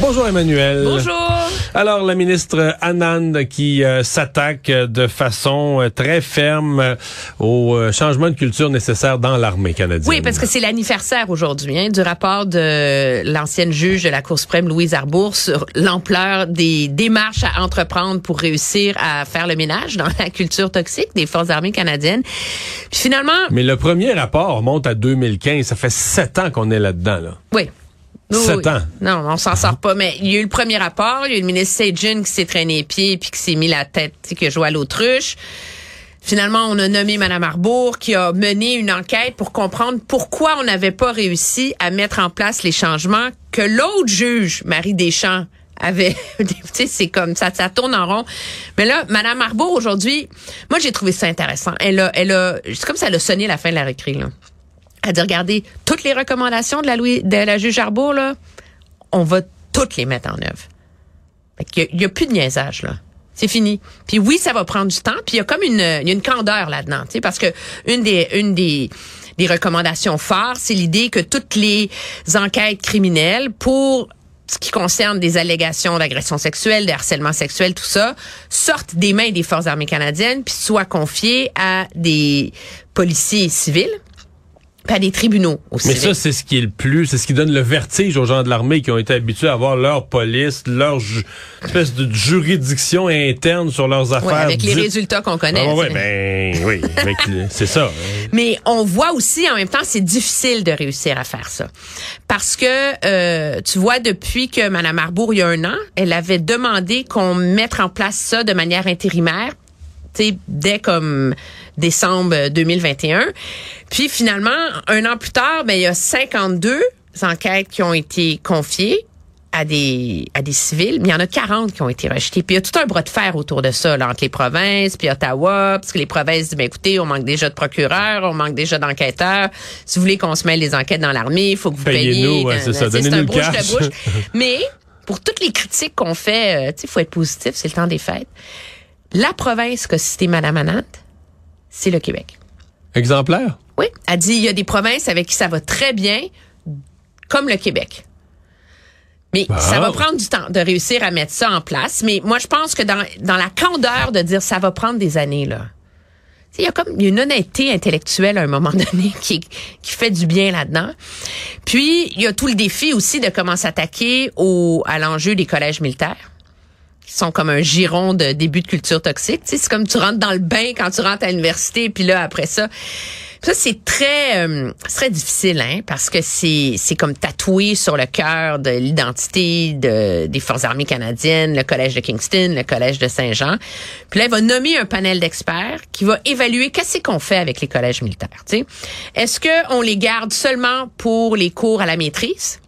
Bonjour Emmanuel. Bonjour. Alors la ministre Anand qui euh, s'attaque de façon euh, très ferme euh, au euh, changement de culture nécessaire dans l'armée canadienne. Oui, parce que c'est l'anniversaire aujourd'hui hein, du rapport de l'ancienne juge de la Cour suprême, Louise Arbour, sur l'ampleur des démarches à entreprendre pour réussir à faire le ménage dans la culture toxique des forces armées canadiennes. Puis finalement... Mais le premier rapport monte à 2015. Ça fait sept ans qu'on est là-dedans. Là. Oui. Sept oui. ans. Non, on s'en sort pas. Mais il y a eu le premier rapport, il y a eu le ministre Sajin qui s'est traîné les pieds puis qui s'est mis la tête, tu sais, qui a joué à l'autruche. Finalement, on a nommé Mme Arbour qui a mené une enquête pour comprendre pourquoi on n'avait pas réussi à mettre en place les changements que l'autre juge, Marie Deschamps, avait. tu sais, c'est comme ça, ça tourne en rond. Mais là, Mme Arbour, aujourd'hui, moi, j'ai trouvé ça intéressant. Elle a, elle a, c'est comme ça, elle a sonné la fin de la récré, là. A dit, regardez, toutes les recommandations de la, Louis, de la juge Arbour, là, on va toutes les mettre en œuvre. Fait qu'il y a- il y a, plus de niaisage, là. C'est fini. Puis oui, ça va prendre du temps. Puis il y a comme une, il y a une candeur là-dedans, tu sais, parce que une des, une des, des recommandations phares, c'est l'idée que toutes les enquêtes criminelles pour ce qui concerne des allégations d'agression sexuelle, de harcèlement sexuel, tout ça, sortent des mains des forces armées canadiennes puis soient confiées à des policiers civils, à des tribunaux aussi. Mais ça, c'est ce qui est le plus, c'est ce qui donne le vertige aux gens de l'armée qui ont été habitués à avoir leur police, leur ju- espèce de juridiction interne sur leurs affaires. Ouais, avec les résultats qu'on connaît. Ah, ouais, ben oui, c'est ça. hein. Mais on voit aussi en même temps, c'est difficile de réussir à faire ça. Parce que, euh, tu vois, depuis que Mme Arbour, il y a un an, elle avait demandé qu'on mette en place ça de manière intérimaire, tu sais, dès comme décembre 2021. Puis finalement, un an plus tard, ben, il y a 52 enquêtes qui ont été confiées à des à des civils, mais il y en a 40 qui ont été rejetés. Puis il y a tout un bras de fer autour de ça, là, entre les provinces, puis Ottawa, parce que les provinces disent, ben écoutez, on manque déjà de procureurs, on manque déjà d'enquêteurs. Si vous voulez qu'on se mêle les enquêtes dans l'armée, il faut que vous payiez. ouais, c'est ça. Donnez-nous le cash. de. Mais pour toutes les critiques qu'on fait, euh, tu sais, il faut être positif, c'est le temps des fêtes. La province qu'a cité Mme Anand, c'est le Québec. Exemplaire? Oui, elle dit il y a des provinces avec qui ça va très bien, comme le Québec. Mais ça va prendre du temps de réussir à mettre ça en place. Mais moi, je pense que dans, dans la candeur de dire ça va prendre des années, là. Il y a comme il y a une honnêteté intellectuelle à un moment donné qui, qui fait du bien là-dedans. Puis, il y a tout le défi aussi de comment s'attaquer au, à l'enjeu des collèges militaires sont comme un giron de début de culture toxique. C'est comme tu rentres dans le bain quand tu rentres à l'université, puis là, après ça... Ça, c'est très, euh, très difficile, hein, parce que c'est, c'est comme tatoué sur le cœur de l'identité de, des Forces armées canadiennes, le Collège de Kingston, le Collège de Saint-Jean. Puis là, il va nommer un panel d'experts qui va évaluer qu'est-ce qu'on fait avec les collèges militaires. Est-ce qu'on les garde seulement pour les cours à la maîtrise?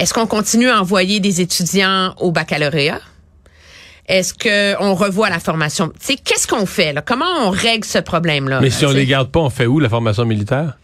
Est-ce qu'on continue à envoyer des étudiants au baccalauréat? Est-ce qu'on revoit la formation? Qu'est-ce qu'on fait? Là? Comment on règle ce problème-là? Mais là, si on sais? les garde pas, on fait où la formation militaire?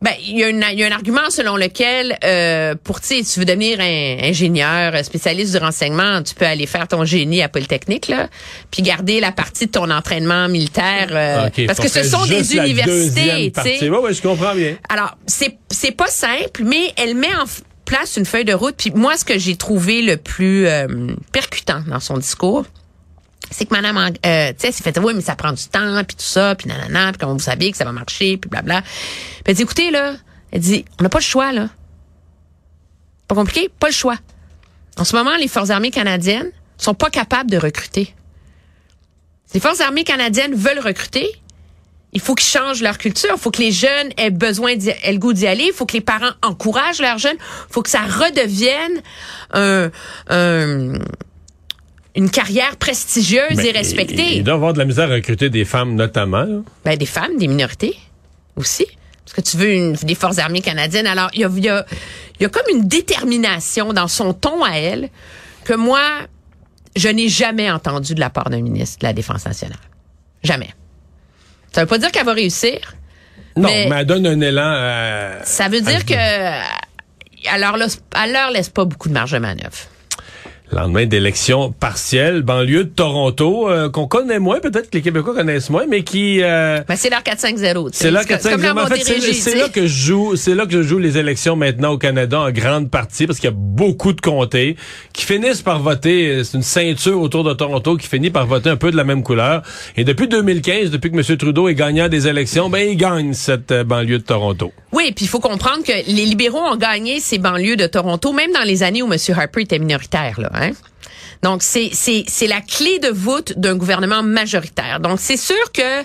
Ben, il y, a une- y a un argument selon lequel, euh, pour, tu sais, tu veux devenir un ingénieur, euh, spécialiste du renseignement, tu peux aller faire ton génie à Polytechnique, là, puis garder la partie de ton entraînement militaire, euh, Ok, parce que ce sont des universités, tu sais. Ouais, ouais, je comprends bien. Alors, c'est c'est pas simple, mais elle met en place une feuille de route. Puis moi, ce que j'ai trouvé le plus euh, percutant dans son discours, c'est que Madame, euh, tu sais, s'est fait, oui, mais ça prend du temps, puis tout ça, puis nanana, puis comment vous savez que ça va marcher, puis blabla. Puis elle dit, écoutez, là, elle dit, on n'a pas le choix, là. Pas compliqué? Pas le choix. En ce moment, les Forces armées canadiennes sont pas capables de recruter. Les Forces armées canadiennes veulent recruter. Il faut qu'ils changent leur culture. Il faut que les jeunes aient besoin, d'y- aient le goût d'y aller. Il faut que les parents encouragent leurs jeunes. Il faut que ça redevienne un, un- une carrière prestigieuse Mais et respectée. Il, doit avoir de la misère à recruter des femmes, notamment. là. Ben, des femmes, des minorités aussi. Parce que tu veux une, des forces armées canadiennes. Alors, il y a, y a comme une détermination dans son ton à elle que moi, je n'ai jamais entendu de la part d'un ministre de la Défense nationale. Jamais. Ça veut pas dire qu'elle va réussir. Non, Mais- mais, elle donne un élan à... Ça veut dire que elle leur laisse, elle leur laisse pas beaucoup de marge de manœuvre. Lendemain d'élection partielle, banlieue de Toronto, euh, qu'on connaît moins, peut-être que les Québécois connaissent moins, mais qui... euh, Ben, c'est leur 4-5-0. tu sais. c'est là, comme- comme 4-5 la En fait, c'est là que je joue, c'est là que je joue les élections maintenant au Canada en grande partie parce qu'il y a beaucoup de comtés qui finissent par voter. C'est une ceinture autour de Toronto qui finit par voter un peu de la même couleur. Et depuis 2015, depuis que M. Trudeau est gagnant des élections, ben il gagne cette euh, banlieue de Toronto. Oui, puis il faut comprendre que les libéraux ont gagné ces banlieues de Toronto, même dans les années où M. Harper était minoritaire. Là, hein? Donc, c'est, c'est, c'est la clé de voûte d'un gouvernement majoritaire. Donc, c'est sûr que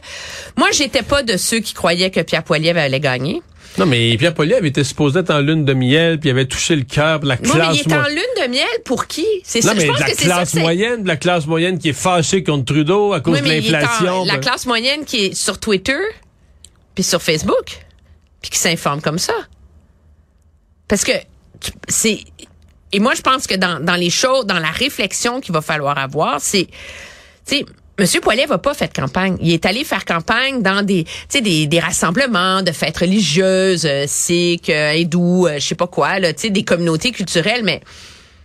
moi, j'étais pas de ceux qui croyaient que Pierre Poilievre allait gagner. Non, mais Pierre Poilievre était supposé être en lune de miel, puis il avait touché le cœur de la Moi, mais classe il est en lune de miel pour qui? C'est Non, ça, mais je de pense la que c'est ça. classe c'est- moyenne, de la classe moyenne qui est fâchée contre Trudeau à cause Oui, de mais il est en- l'inflation. la ben- classe moyenne qui est sur Twitter, puis sur Facebook, puis qui s'informe comme ça. Parce que tu- c'est et moi je pense que dans, dans les choses, dans la réflexion qu'il va falloir avoir, c'est tu sais Monsieur Poilet va pas faire campagne. Il est allé faire campagne dans des, des, des rassemblements de fêtes religieuses, euh, sikh, euh, hindous, euh, je sais pas quoi, là, tu sais, des communautés culturelles, mais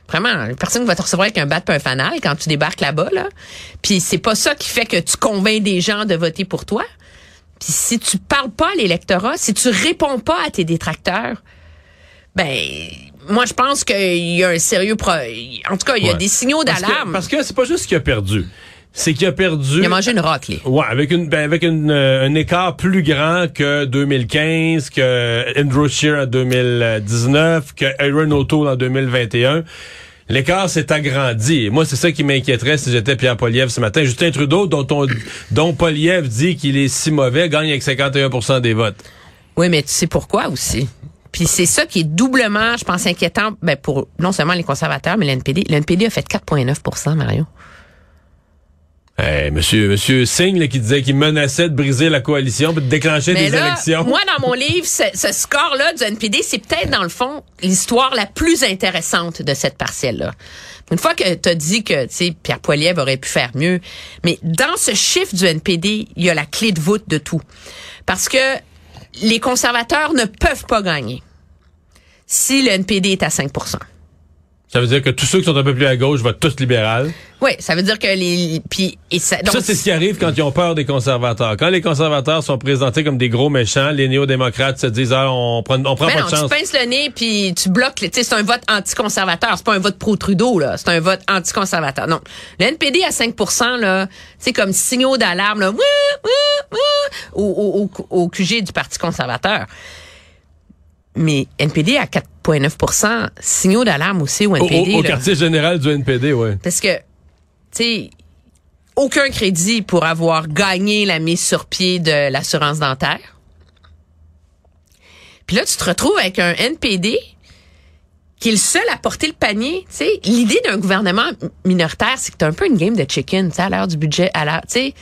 Vraiment, personne ne va te recevoir avec un bat un fanal quand tu débarques là-bas. Là. Puis c'est pas ça qui fait que tu convaincs des gens de voter pour toi. Puis si tu parles pas à l'électorat, si tu réponds pas à tes détracteurs, ben moi je pense qu'il y a un sérieux pro... en tout cas, il y a Ouais. des signaux d'alarme. Parce que c'est pas juste qu'il a perdu. C'est qu'il a perdu. Il a mangé une raclée. Ouais, avec une ben, avec une, euh, un écart plus grand que 2015, que Andrew Scheer en 2019, que Aaron O'Toole en 2021. L'écart s'est agrandi. Moi, c'est ça qui m'inquiéterait si j'étais Pierre Poliev ce matin. Justin Trudeau, dont on, dont Poliev dit qu'il est si mauvais, gagne avec 51% des votes. Oui, mais tu sais pourquoi aussi? Puis c'est ça qui est doublement, je pense, inquiétant ben, pour non seulement les conservateurs, mais l'NPD. L'NPD a fait 4,9% Mario. Eh, monsieur, monsieur Singh, là, qui disait qu'il menaçait de briser la coalition de déclencher Mais des là, élections. moi, dans mon livre, ce, ce score-là du NPD, c'est peut-être, dans le fond, l'histoire la plus intéressante de cette partielle-là. Une fois que tu as dit que, tu sais, Pierre Poilievre aurait pu faire mieux, mais dans ce chiffre du NPD, il y a la clé de voûte de tout. Parce que les conservateurs ne peuvent pas gagner si le NPD est à 5% Ça veut dire que tous ceux qui sont un peu plus à gauche votent tous libéral? Oui, ça veut dire que les... Puis, et ça, donc, ça, c'est ce qui arrive quand ils ont peur des conservateurs. Quand les conservateurs sont présentés comme des gros méchants, les néo-démocrates se disent, ah, on prend, on prend Mais pas non, de chance. tu pinces le nez puis tu bloques. Tu sais, c'est un vote anticonservateur. C'est pas un vote pro-Trudeau là. C'est un vote anticonservateur. Non, le NPD à 5% là, c'est comme signaux d'alarme là, Wouh, wouh, wouh, au, au, au, au QG du Parti conservateur. Mais NPD à 4,9% signaux d'alarme aussi au NPD. au- quartier général du NPD, ouais. Parce que, tu sais, aucun crédit pour avoir gagné la mise sur pied de l'assurance dentaire. Puis là, tu te retrouves avec un NPD qui est le seul à porter le panier. Tu sais, l'idée d'un gouvernement minoritaire, c'est que tu un peu une game de chicken, tu sais, à l'heure du budget, à l'heure, tu sais,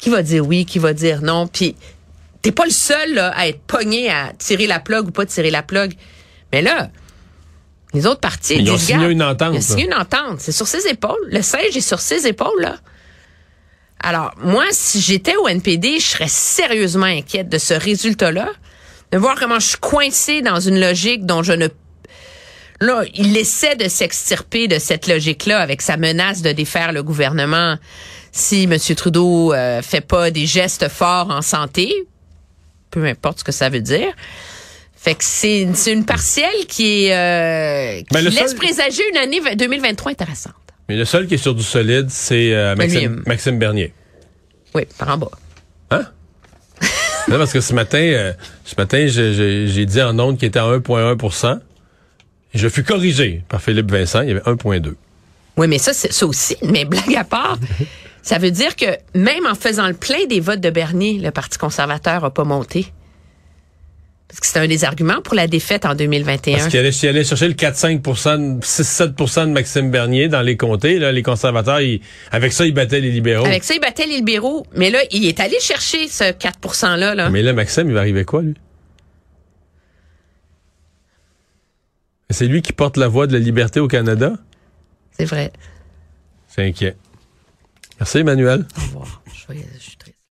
qui va dire oui, qui va dire non, puis t'es pas le seul là, à être pogné à tirer la plug ou pas tirer la plug. Mais là, les autres partis Ils ont signé une entente, Ils ont signé une entente. C'est sur ses épaules. Le siège est sur ses épaules, là. Alors, moi, si j'étais au NPD, je serais sérieusement inquiète de ce résultat-là, de voir comment je suis coincée dans une logique dont je ne... Là, il essaie de s'extirper de cette logique-là avec sa menace de défaire le gouvernement si M. Trudeau euh, fait pas des gestes forts en santé, peu importe ce que ça veut dire. Fait que c'est une partielle qui est euh, qui Ben, laisse seul- présager une année 2023 intéressante. Mais le seul qui est sur du solide, c'est euh, Maxime, Bernier. Oui, par en bas. Hein? non, parce que ce matin, euh, ce matin, j'ai dit en ondes qu'il était à 1,1% Je fus corrigé par Philippe Vincent, il y avait 1,2. Oui, mais ça, c'est ça aussi. Mais blague à part, ça veut dire que même en faisant le plein des votes de Bernier, le Parti conservateur n'a pas monté. Parce que c'était un des arguments pour la défaite en 2021. Parce qu'il allait, il allait chercher le 4-5% 6-7% de Maxime Bernier dans les comtés. Là, les conservateurs, ils- avec ça, ils battaient les libéraux. Avec ça, il battait les libéraux. Mais là, il est allé chercher ce 4 %-là. Là. Mais là, Maxime, il va arriver quoi, lui? C'est lui qui porte la voix de la liberté au Canada? C'est vrai. C'est inquiet. Merci, Emmanuel. Au revoir. Je, vais- je.